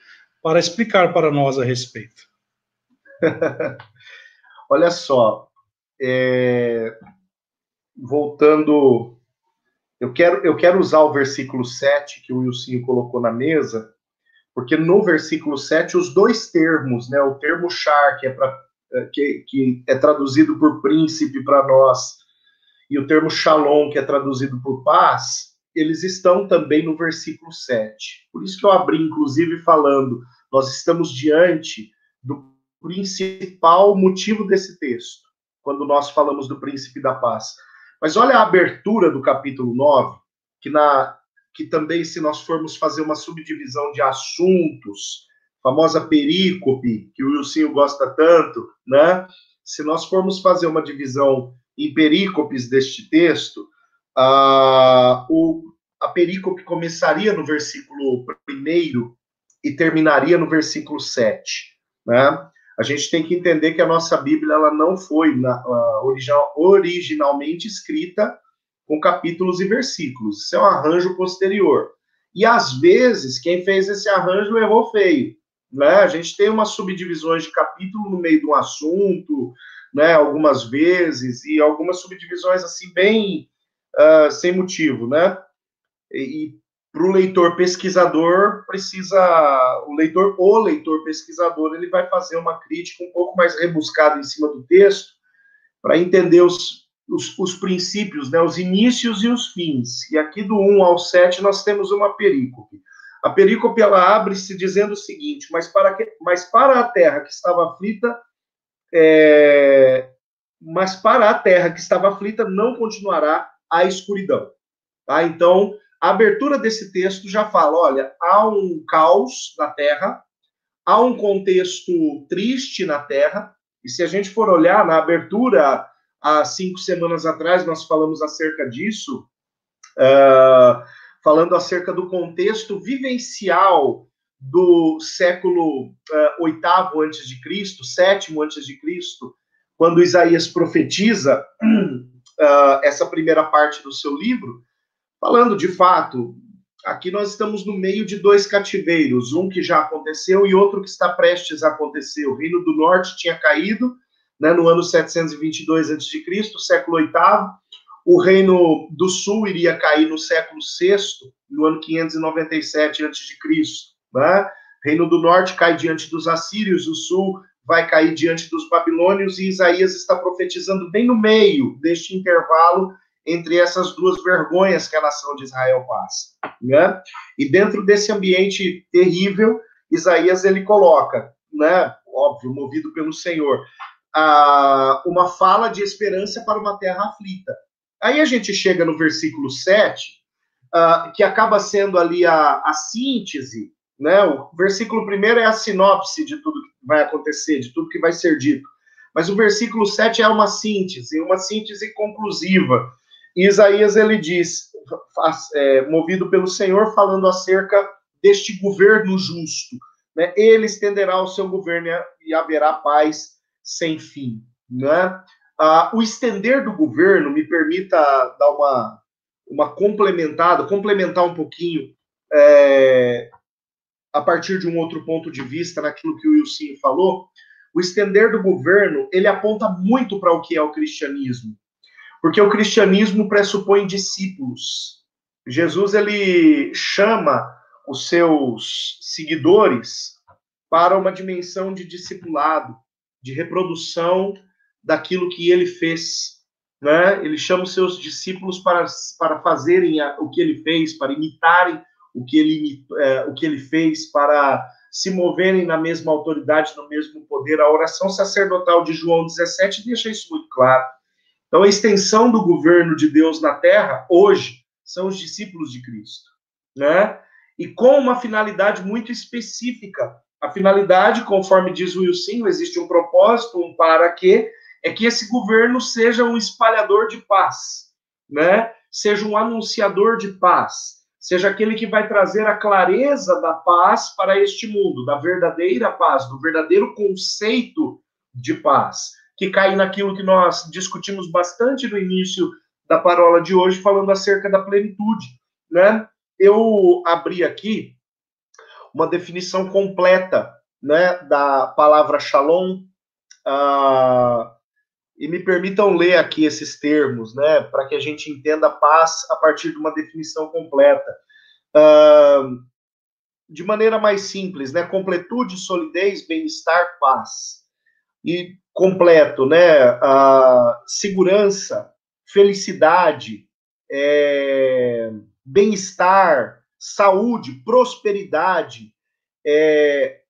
para explicar para nós a respeito. (laughs) Olha só, é... voltando, eu quero, eu quero usar o versículo 7 que o Wilson colocou na mesa, porque no versículo 7 os dois termos, né, o termo char, que é, pra, que, que é traduzido por príncipe para nós, e o termo shalom, que é traduzido por paz, eles estão também no versículo 7. Por isso que eu abri, inclusive, falando, nós estamos diante do principal motivo desse texto, quando nós falamos do príncipe da paz. Mas olha a abertura do capítulo 9, que, na, que também, se nós formos fazer uma subdivisão de assuntos, famosa perícope, que o Wilson gosta tanto, né? Se nós formos fazer uma divisão em perícopes deste texto, a, o, a perícope começaria no versículo 1 e terminaria no versículo 7. Né? A gente tem que entender que a nossa Bíblia ela não foi na, uh, original, originalmente escrita com capítulos e versículos. Isso é um arranjo posterior. E às vezes, quem fez esse arranjo errou feio. Né? A gente tem umas subdivisões de capítulo no meio de um assunto, né, algumas vezes, e algumas subdivisões assim, bem uh, sem motivo, né? E, e para o leitor pesquisador, precisa. O leitor, o leitor pesquisador, ele vai fazer uma crítica um pouco mais rebuscada em cima do texto, para entender os, os, os, princípios, né, os inícios e os fins. E aqui do 1 ao 7 nós temos uma perícope. A perícope ela abre-se dizendo o seguinte: mas para, que, mas para a terra que estava aflita, é, mas para a terra que estava aflita não continuará a escuridão. Tá? Então, a abertura desse texto já fala: olha, há um caos na terra, há um contexto triste na terra, e se a gente for olhar na abertura, há cinco semanas atrás, nós falamos acerca disso, uh, falando acerca do contexto vivencial do século uh, oitavo antes de Cristo, sétimo antes de Cristo, quando Isaías profetiza uh, (clears throat) essa primeira parte do seu livro, falando de fato, aqui nós estamos no meio de dois cativeiros, um que já aconteceu e outro que está prestes a acontecer. O reino do norte tinha caído né, no ano 722 a.C., século oitavo. O reino do sul iria cair no século VI, no ano 597 a.C. Né? Reino do Norte cai diante dos assírios, o Sul vai cair diante dos babilônios, e Isaías está profetizando bem no meio deste intervalo entre essas duas vergonhas que a nação de Israel passa. Né? E dentro desse ambiente terrível, Isaías ele coloca, né, óbvio, movido pelo Senhor, a, uma fala de esperança para uma terra aflita. Aí a gente chega no versículo 7, uh, que acaba sendo ali a, a síntese né? O versículo primeiro é a sinopse de tudo que vai acontecer, de tudo que vai ser dito. Mas o versículo 7 é uma síntese, uma síntese conclusiva. E Isaías ele diz, é, movido pelo Senhor, falando acerca deste governo justo. Né? Ele estenderá o seu governo e haverá paz sem fim. Né? Ah, o estender do governo, me permita dar uma, uma complementada, complementar um pouquinho é, a partir de um outro ponto de vista naquilo que o Wilson falou, o estender do governo, ele aponta muito para o que é o cristianismo. Porque o cristianismo pressupõe discípulos. Jesus ele chama os seus seguidores para uma dimensão de discipulado, de reprodução daquilo que ele fez. Né? Ele chama os seus discípulos para, para fazerem o que ele fez, para imitarem o que ele, é, o que ele fez, para se moverem na mesma autoridade, no mesmo poder. A oração sacerdotal de João 17 deixa isso muito claro. Então, a extensão do governo de Deus na terra, hoje, são os discípulos de Cristo, né? E com uma finalidade muito específica. A finalidade, conforme diz o Wilson, existe um propósito, um para quê, é que esse governo seja um espalhador de paz, né? Seja um anunciador de paz, seja aquele que vai trazer a clareza da paz para este mundo, da verdadeira paz, do verdadeiro conceito de paz, que cai naquilo que nós discutimos bastante no início da parola de hoje, falando acerca da plenitude, né? Eu abri aqui uma definição completa, né, da palavra shalom, uh, e me permitam ler aqui esses termos, né, para que a gente entenda a paz a partir de uma definição completa. Uh, de maneira mais simples, né, completude, solidez, bem-estar, paz. E completo, né, uh, segurança, felicidade, é, bem-estar, saúde, prosperidade, é,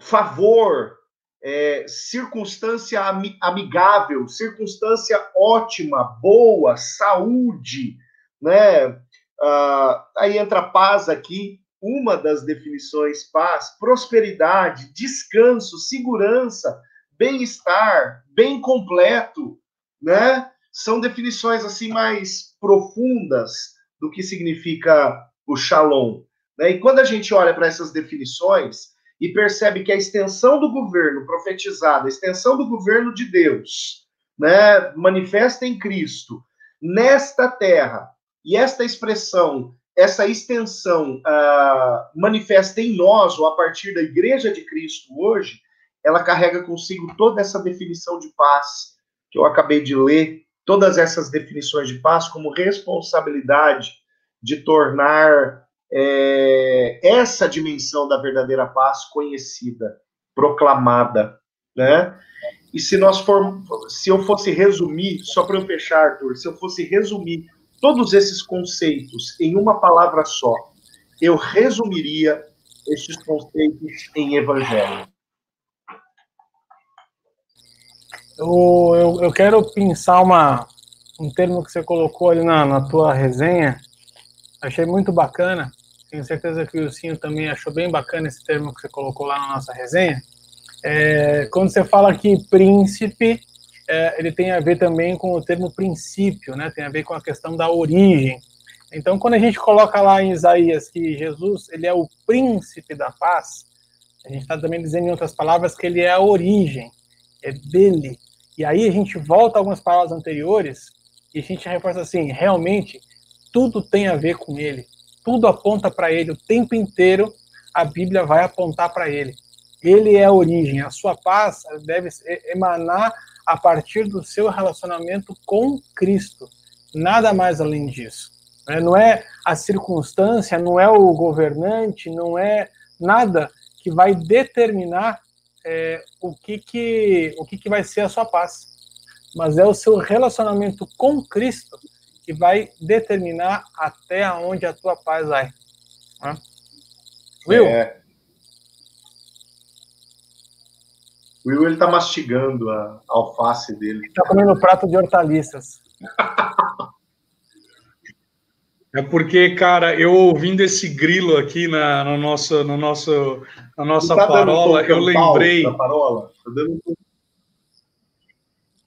favor, é, circunstância amigável, circunstância ótima, boa, saúde, né? Ah, aí entra paz aqui, uma das definições paz, prosperidade, descanso, segurança, bem-estar, bem completo, né? São definições assim mais profundas do que significa o shalom. Né? E quando a gente olha para essas definições, e percebe que a extensão do governo profetizada, a extensão do governo de Deus, né, manifesta em Cristo, nesta terra, e esta expressão, essa extensão uh, manifesta em nós, ou a partir da igreja de Cristo hoje, ela carrega consigo toda essa definição de paz que eu acabei de ler, todas essas definições de paz como responsabilidade de tornar é, essa dimensão da verdadeira paz conhecida, proclamada, né? E se nós for, se eu fosse resumir, só para eu fechar, Arthur, se eu fosse resumir todos esses conceitos em uma palavra só, eu resumiria estes conceitos em evangelho. Eu, eu, eu quero pensar uma, um termo que você colocou ali na, na tua resenha, achei muito bacana, tenho certeza que o Wilson também achou bem bacana esse termo que você colocou lá na nossa resenha. É, quando você fala que príncipe, é, ele tem a ver também com o termo princípio, né? Tem a ver com a questão da origem. Então, quando a gente coloca lá em Isaías que Jesus ele é o príncipe da paz, a gente está também dizendo em outras palavras que ele é a origem, é dele. E aí a gente volta a algumas palavras anteriores e a gente reforça assim, realmente tudo tem a ver com ele tudo aponta para ele, o tempo inteiro a Bíblia vai apontar para ele. Ele é a origem, a sua paz deve emanar a partir do seu relacionamento com Cristo. Nada mais além disso. Né? Não é a circunstância, não é o governante, não é nada que vai determinar é, o, que, que, o que, que vai ser a sua paz. Mas é o seu relacionamento com Cristo que vai determinar até onde a tua paz vai. Né? Will? É. Will, ele tá mastigando a alface dele. Ele tá comendo prato de hortaliças. (laughs) É porque, cara, eu ouvindo esse grilo aqui na, no nosso, no nosso, na nossa tá parola, eu lembrei. Parola? Tá dando...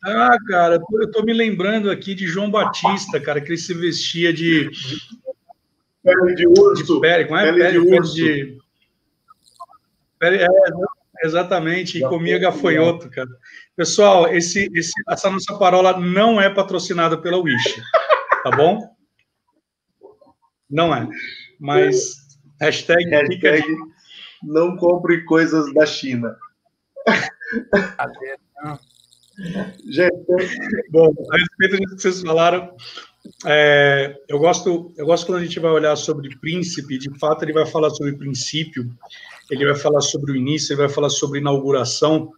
Ah, cara, eu tô me lembrando aqui de João Batista, cara, que ele se vestia de. Pele de urso. De pele, como é? Pele, pele de urso. De... Pele, é, exatamente, e comia gafanhoto, cara. Pessoal, esse, esse, essa nossa parola não é patrocinada pela Wish, tá bom? Não é. Mas hashtag, hashtag não compre coisas da China. Gente, bom, a respeito disso que vocês falaram, é, eu gosto, eu gosto quando a gente vai olhar sobre príncipe, de fato ele vai falar sobre princípio, ele vai falar sobre o início, ele vai falar sobre inauguração,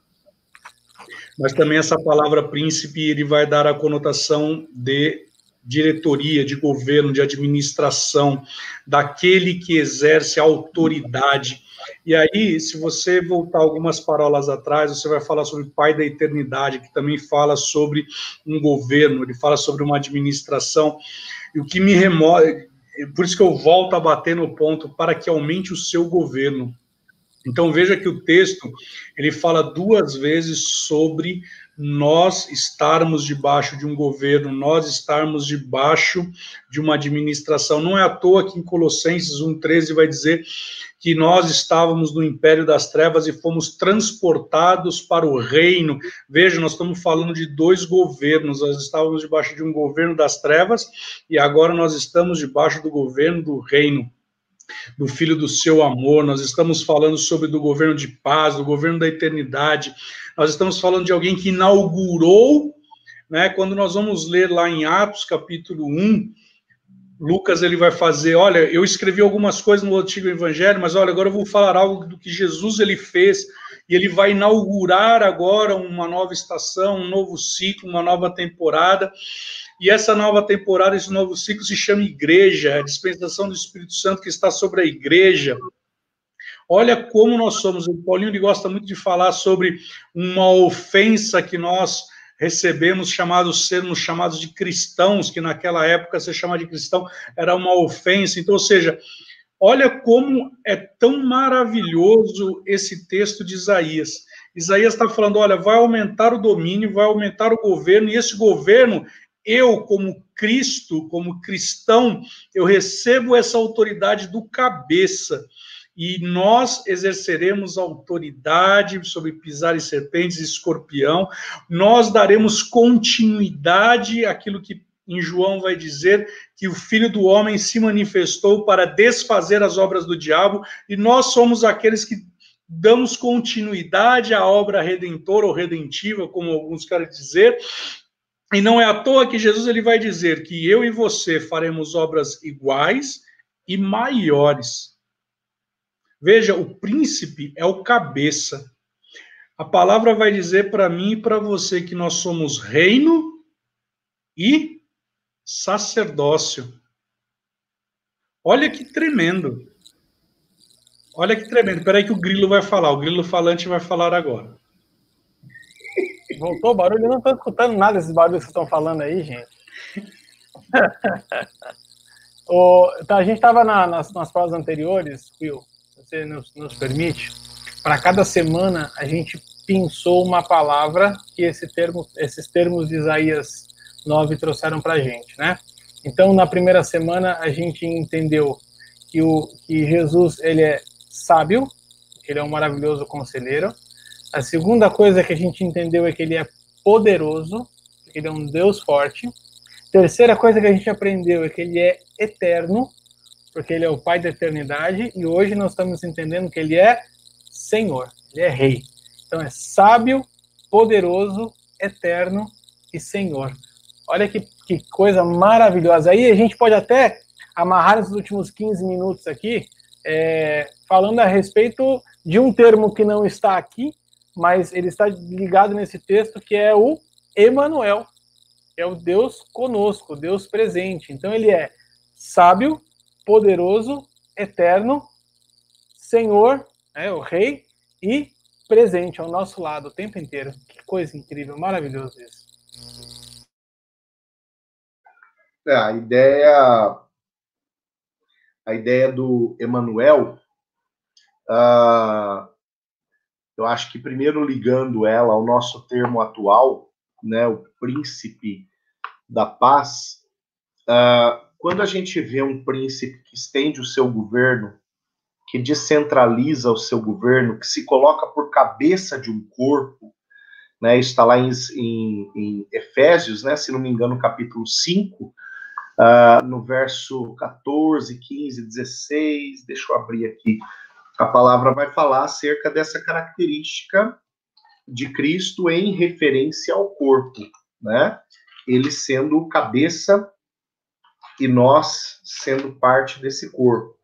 mas também essa palavra príncipe ele vai dar a conotação de diretoria, de governo, de administração, daquele que exerce autoridade. E aí, se você voltar algumas parolas atrás, você vai falar sobre o Pai da Eternidade, que também fala sobre um governo, ele fala sobre uma administração. E o que me remove, por isso que eu volto a bater no ponto, para que aumente o seu governo. Então veja que o texto ele fala duas vezes sobre nós estarmos debaixo de um governo, nós estarmos debaixo de uma administração. Não é à toa que em Colossenses 1,13 vai dizer que nós estávamos no império das trevas e fomos transportados para o reino. Veja, nós estamos falando de dois governos. Nós estávamos debaixo de um governo das trevas e agora nós estamos debaixo do governo do reino do Filho do seu amor, nós estamos falando sobre do governo de paz, do governo da eternidade, nós estamos falando de alguém que inaugurou, né, quando nós vamos ler lá em Atos capítulo 1, Lucas ele vai fazer, olha, eu escrevi algumas coisas no antigo evangelho, mas olha, agora eu vou falar algo do que Jesus ele fez, e ele vai inaugurar agora uma nova estação, um novo ciclo, uma nova temporada. E essa nova temporada, esse novo ciclo se chama Igreja, a dispensação do Espírito Santo que está sobre a igreja. Olha como nós somos. O Paulinho ele gosta muito de falar sobre uma ofensa que nós recebemos, chamados sermos chamados de cristãos, que naquela época ser chamado de cristão era uma ofensa. Então, ou seja, olha como é tão maravilhoso esse texto de Isaías. Isaías está falando: olha, vai aumentar o domínio, vai aumentar o governo, e esse governo eu, como Cristo, como cristão, eu recebo essa autoridade do cabeça. E nós exerceremos autoridade sobre pisar em serpentes e escorpião. Nós daremos continuidade àquilo que em João vai dizer que o Filho do Homem se manifestou para desfazer as obras do diabo, e nós somos aqueles que damos continuidade à obra redentora ou redentiva, como alguns querem dizer, e não é à toa que Jesus ele vai dizer que eu e você faremos obras iguais e maiores. Veja, o príncipe é o cabeça. A palavra vai dizer para mim e para você que nós somos reino e sacerdócio. Olha que tremendo. Olha que tremendo. Espera aí que o grilo vai falar. O grilo falante vai falar agora. Voltou o barulho? Eu não estou escutando nada desses barulhos que estão falando aí, gente. (laughs) o, tá, a gente estava na, nas, nas provas anteriores, Will, você nos, nos permite, para cada semana a gente pensou uma palavra que esse termo, esses termos de Isaías 9 trouxeram para a gente, né? Então, na primeira semana, a gente entendeu que, o, que Jesus ele é sábio, ele é um maravilhoso conselheiro, a segunda coisa que a gente entendeu é que ele é poderoso, que ele é um Deus forte. Terceira coisa que a gente aprendeu é que ele é eterno, porque ele é o Pai da eternidade. E hoje nós estamos entendendo que ele é Senhor, ele é Rei. Então é sábio, poderoso, eterno e Senhor. Olha que, que coisa maravilhosa. Aí a gente pode até amarrar esses últimos 15 minutos aqui, é, falando a respeito de um termo que não está aqui, mas ele está ligado nesse texto que é o Emanuel, é o Deus conosco, Deus presente. Então ele é sábio, poderoso, eterno, Senhor, é o Rei e presente ao nosso lado o tempo inteiro. Que coisa incrível, maravilhoso isso. É, a ideia a ideia do Emmanuel, uh, eu acho que primeiro ligando ela ao nosso termo atual, né, o príncipe da paz, uh, quando a gente vê um príncipe que estende o seu governo, que descentraliza o seu governo, que se coloca por cabeça de um corpo, né, está lá em, em, em Efésios, né, se não me engano, capítulo 5, uh, ah, no verso 14, 15, 16, deixa eu abrir aqui, a palavra vai falar acerca dessa característica de Cristo em referência ao corpo, né? Ele sendo cabeça e nós sendo parte desse corpo.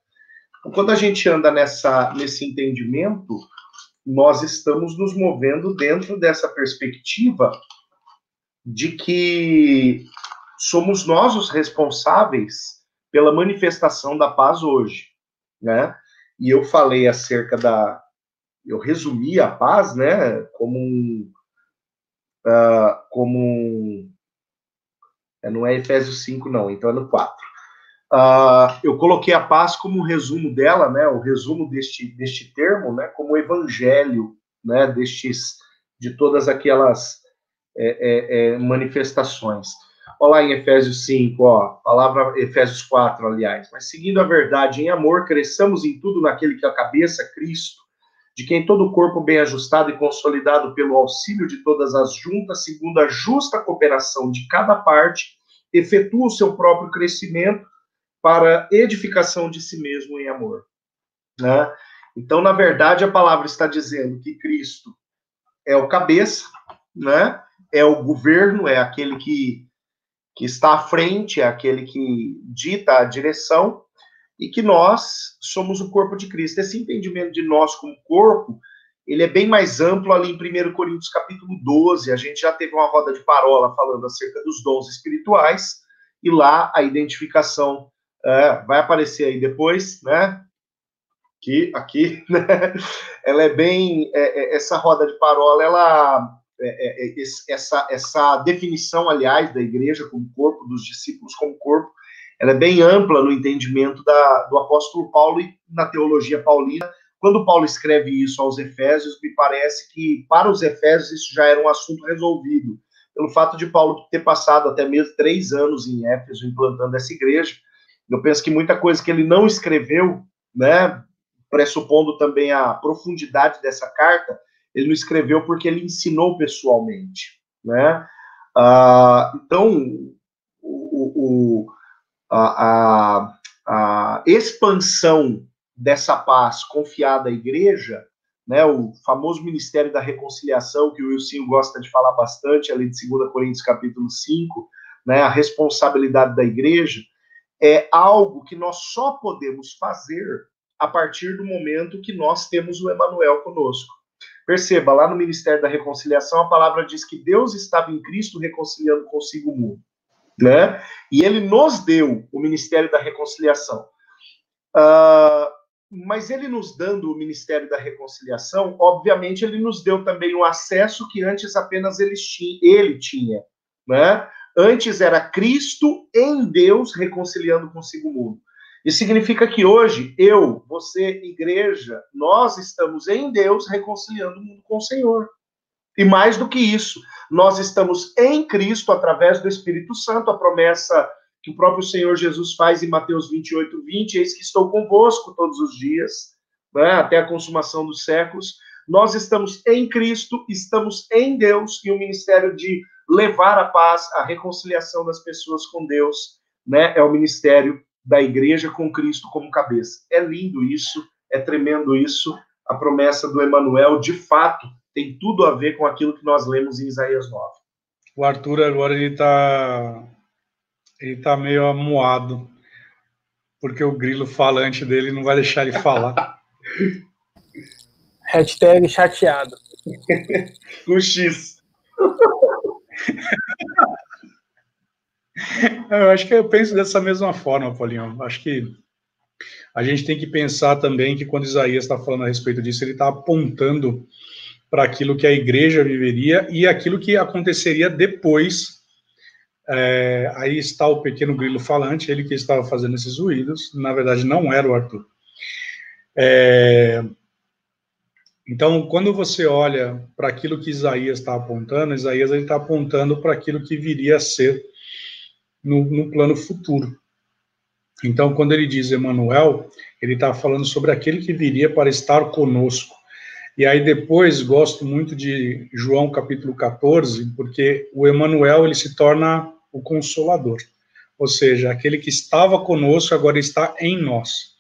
Então, quando a gente anda nessa, nesse entendimento, nós estamos nos movendo dentro dessa perspectiva de que somos nós os responsáveis pela manifestação da paz hoje, né? E eu falei acerca da, eu resumi a paz, né, como um, uh, como um, é, não é Efésios 5, não, então é no 4. Uh, ah, eu coloquei a paz como um resumo dela, né, o resumo deste, deste termo, né, como evangelho, né, destes, de todas aquelas é, é, é, manifestações. Olha lá em Efésios 5, ó, palavra Efésios 4, aliás. Mas seguindo a verdade em amor, cresçamos em tudo naquele que é a cabeça, Cristo, de quem todo o corpo bem ajustado e consolidado pelo auxílio de todas as juntas, segundo a justa cooperação de cada parte, efetua o seu próprio crescimento para edificação de si mesmo em amor. Né? Então, na verdade, a palavra está dizendo que Cristo é o cabeça, né? é o governo, é aquele que que está à frente, é aquele que dita a direção, e que nós somos o corpo de Cristo. Esse entendimento de nós como corpo, ele é bem mais amplo ali em 1 Coríntios capítulo 12, a gente já teve uma roda de parola falando acerca dos dons espirituais, e lá a identificação é, vai aparecer aí depois, né? Que aqui, (laughs) né? ela é bem, é, é, essa roda de parola, ela é, é, é essa, essa definição, aliás, da igreja como corpo, dos discípulos como corpo, ela é bem ampla no entendimento da, do apóstolo Paulo e na teologia paulina. Quando Paulo escreve isso aos Efésios, me parece que para os Efésios isso já era um assunto resolvido, pelo fato de Paulo ter passado até mesmo três anos em Éfeso implantando essa igreja. Eu penso que muita coisa que ele não escreveu, né, pressupondo também a profundidade dessa carta, ele não escreveu porque ele ensinou pessoalmente, né? Ah, então, o, o, a, a, a, expansão dessa paz confiada à igreja, né, o famoso Ministério da Reconciliação, que o Wilson gosta de falar bastante, ali de 2 Coríntios capítulo 5, né, a responsabilidade da igreja, é algo que nós só podemos fazer a partir do momento que nós temos o Emanuel conosco. Perceba, lá no Ministério da Reconciliação, a palavra diz que Deus estava em Cristo reconciliando consigo o mundo. Né? E ele nos deu o Ministério da Reconciliação. Uh, mas ele nos dando o Ministério da Reconciliação, obviamente ele nos deu também o acesso que antes apenas ele tinha. Ele tinha né? Antes era Cristo em Deus reconciliando consigo o mundo. Isso significa que hoje, eu, você, igreja, nós estamos em Deus reconciliando o mundo com o Senhor. E mais do que isso, nós estamos em Cristo através do Espírito Santo, a promessa que o próprio Senhor Jesus faz em Mateus 28, 20, eis que estou convosco todos os dias, né, até a consumação dos séculos. Nós estamos em Cristo, estamos em Deus, e o ministério de levar a paz, a reconciliação das pessoas com Deus, né, é o ministério da igreja com Cristo como cabeça. É lindo isso, é tremendo isso. A promessa do Emanuel, de fato, tem tudo a ver com aquilo que nós lemos em Isaías 9. O Arthur agora ele está ele tá meio amuado, porque o grilo falante dele não vai deixar ele falar. (laughs) Hashtag chateado. (laughs) com X. (laughs) (laughs) Eu acho que eu penso dessa mesma forma, Paulinho. Acho que a gente tem que pensar também que quando Isaías está falando a respeito disso, ele está apontando para aquilo que a igreja viveria e aquilo que aconteceria depois É, aí está o pequeno grilo falante, ele que estava fazendo esses ruídos, na verdade não era o Arthur. É, então, quando você olha para aquilo que Isaías está apontando, Isaías está apontando para aquilo que viria a ser no, no plano futuro. Então, quando ele diz Emanuel, ele está falando sobre aquele que viria para estar conosco. E aí depois gosto muito de João capítulo 14, porque o Emanuel ele se torna o consolador. Ou seja, aquele que estava conosco agora está em nós.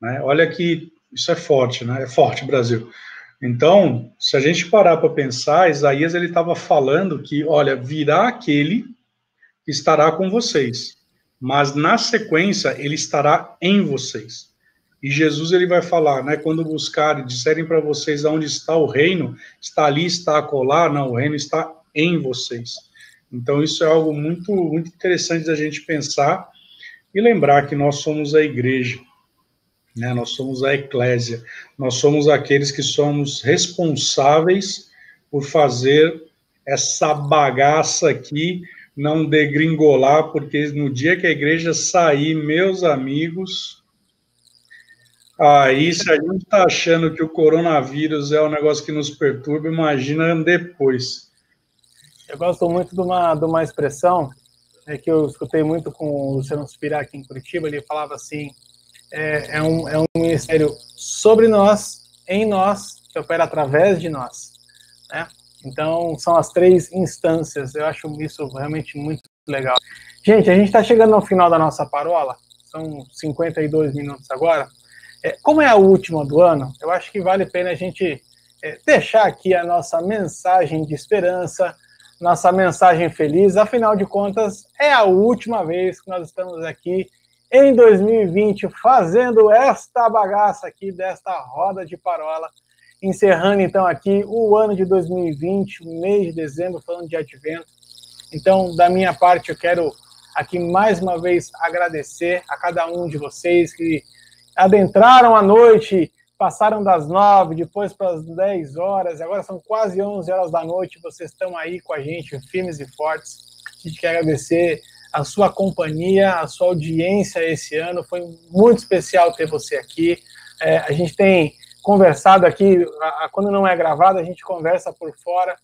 Né? Olha que isso é forte, né? É forte, Brasil. Então, se a gente parar para pensar, Isaías ele estava falando que, olha, virá aquele que estará com vocês, mas na sequência ele estará em vocês. E Jesus ele vai falar, né? Quando buscarem, disserem para vocês aonde está o reino, está ali, está acolá, não, o reino está em vocês. Então isso é algo muito muito interessante da gente pensar e lembrar que nós somos a igreja, né? Nós somos a eclésia, nós somos aqueles que somos responsáveis por fazer essa bagaça aqui não degringolar, porque no dia que a igreja sair, meus amigos, Aí, se a gente está achando que o coronavírus é um negócio que nos perturba, imagina depois. Eu gosto muito de uma, de uma expressão é, que eu escutei muito com o Luciano Spirá aqui em Curitiba. Ele falava assim: é, é, um, é um ministério sobre nós, em nós, que opera através de nós. Né? Então, são as três instâncias. Eu acho isso realmente muito legal. Gente, a gente está chegando ao final da nossa parola. São 52 minutos agora. É, como é a última do ano, eu acho que vale a pena a gente é, deixar aqui a nossa mensagem de esperança, nossa mensagem feliz. Afinal de contas, é a última vez que nós estamos aqui em 2020 fazendo esta bagaça aqui, desta roda de parola. Encerrando então aqui o ano de 2020, o mês de dezembro, falando de advento. Então, da minha parte, eu quero aqui mais uma vez agradecer a cada um de vocês que adentraram a noite, passaram das nove, depois para as dez horas, agora são quase onze horas da noite, vocês estão aí com a gente, firmes e fortes. A gente quer agradecer a sua companhia, a sua audiência esse ano, foi muito especial ter você aqui. É, a gente tem conversado aqui, a, a, quando não é gravado, a gente conversa por fora,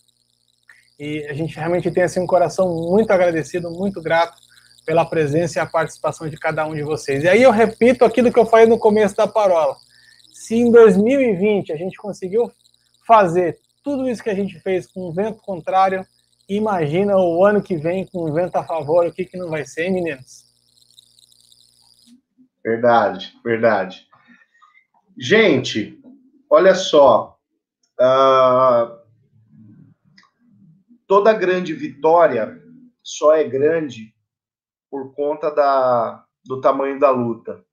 e a gente realmente tem assim, um coração muito agradecido, muito grato pela presença e a participação de cada um de vocês. E aí eu repito aquilo que eu falei no começo da parola. Se em 2020 a gente conseguiu fazer tudo isso que a gente fez com vento contrário, imagina o ano que vem com vento a favor, o que, que não vai ser, hein, meninos? Verdade, verdade. Gente, olha só. Uh, toda grande vitória só é grande por conta da, do tamanho da luta.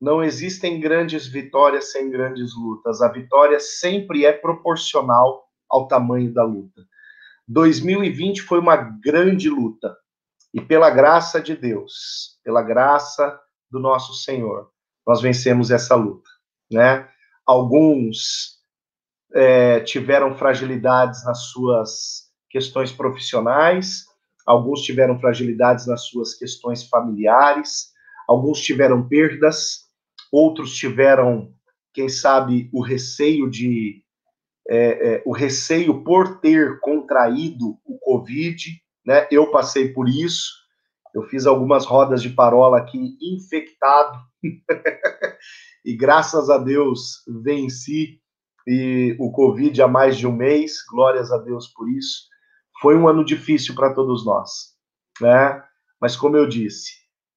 Não existem grandes vitórias sem grandes lutas. A vitória sempre é proporcional ao tamanho da luta. 2020 foi uma grande luta. E pela graça de Deus, pela graça do nosso Senhor, nós vencemos essa luta, né? Alguns é, tiveram fragilidades nas suas questões profissionais, alguns tiveram fragilidades nas suas questões familiares, alguns tiveram perdas, outros tiveram, quem sabe, o receio de é, é, o receio por ter contraído o Covid, né? Eu passei por isso. Eu fiz algumas rodas de parola aqui infectado (laughs) e graças a Deus venci e o Covid há mais de um mês. Glórias a Deus por isso. Foi um ano difícil para todos nós, né? Mas como eu disse,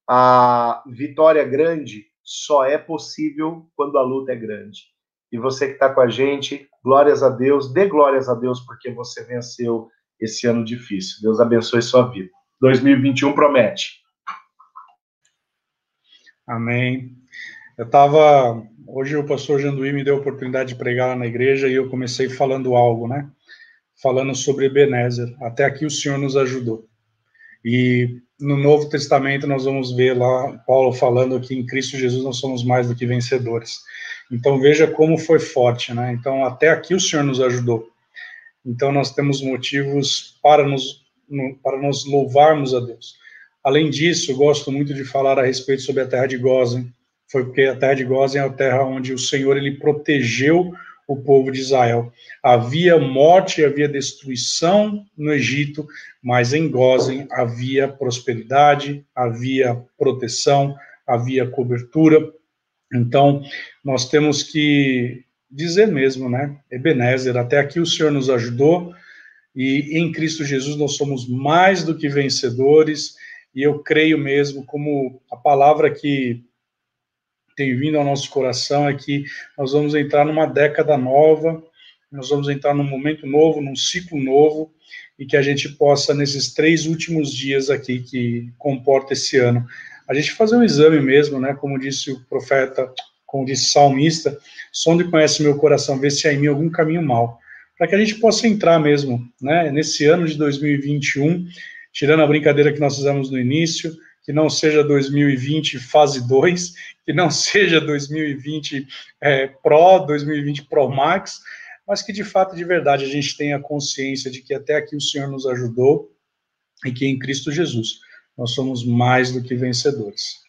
a vitória grande só é possível quando a luta é grande. E você que está com a gente, glórias a Deus, dê glórias a Deus porque você venceu esse ano difícil. Deus abençoe sua vida. 2021 promete. Amém. Eu estava. Hoje o pastor Janduí me deu a oportunidade de pregar lá na igreja e eu comecei falando algo, né? falando sobre Ebenezer. Até aqui o Senhor nos ajudou. E no Novo Testamento nós vamos ver lá Paulo falando que em Cristo Jesus nós somos mais do que vencedores. Então veja como foi forte, né? Então até aqui o Senhor nos ajudou. Então nós temos motivos para nos para nós louvarmos a Deus. Além disso, gosto muito de falar a respeito sobre a terra de Gozen. Foi porque a terra de Gozen é a terra onde o Senhor ele protegeu o povo de Israel. Havia morte, havia destruição no Egito, mas em Gozen havia prosperidade, havia proteção, havia cobertura. Então, nós temos que dizer mesmo, né? Ebenezer, até aqui o Senhor nos ajudou e em Cristo Jesus nós somos mais do que vencedores. E eu creio mesmo, como a palavra que tem vindo ao nosso coração é que nós vamos entrar numa década nova, nós vamos entrar num momento novo, num ciclo novo, e que a gente possa, nesses três últimos dias aqui que comporta esse ano, a gente fazer um exame mesmo, né? Como disse o profeta, como disse o salmista, sonde conhece meu coração, vê se há em mim algum caminho mal, para que a gente possa entrar mesmo, né? Nesse ano de 2021, tirando a brincadeira que nós fizemos no início, que não seja 2020 fase 2, que não seja 2020 é, Pro, 2020 Pro Max, mas que de fato, de verdade, a gente tenha consciência de que até aqui o Senhor nos ajudou e que em Cristo Jesus nós somos mais do que vencedores.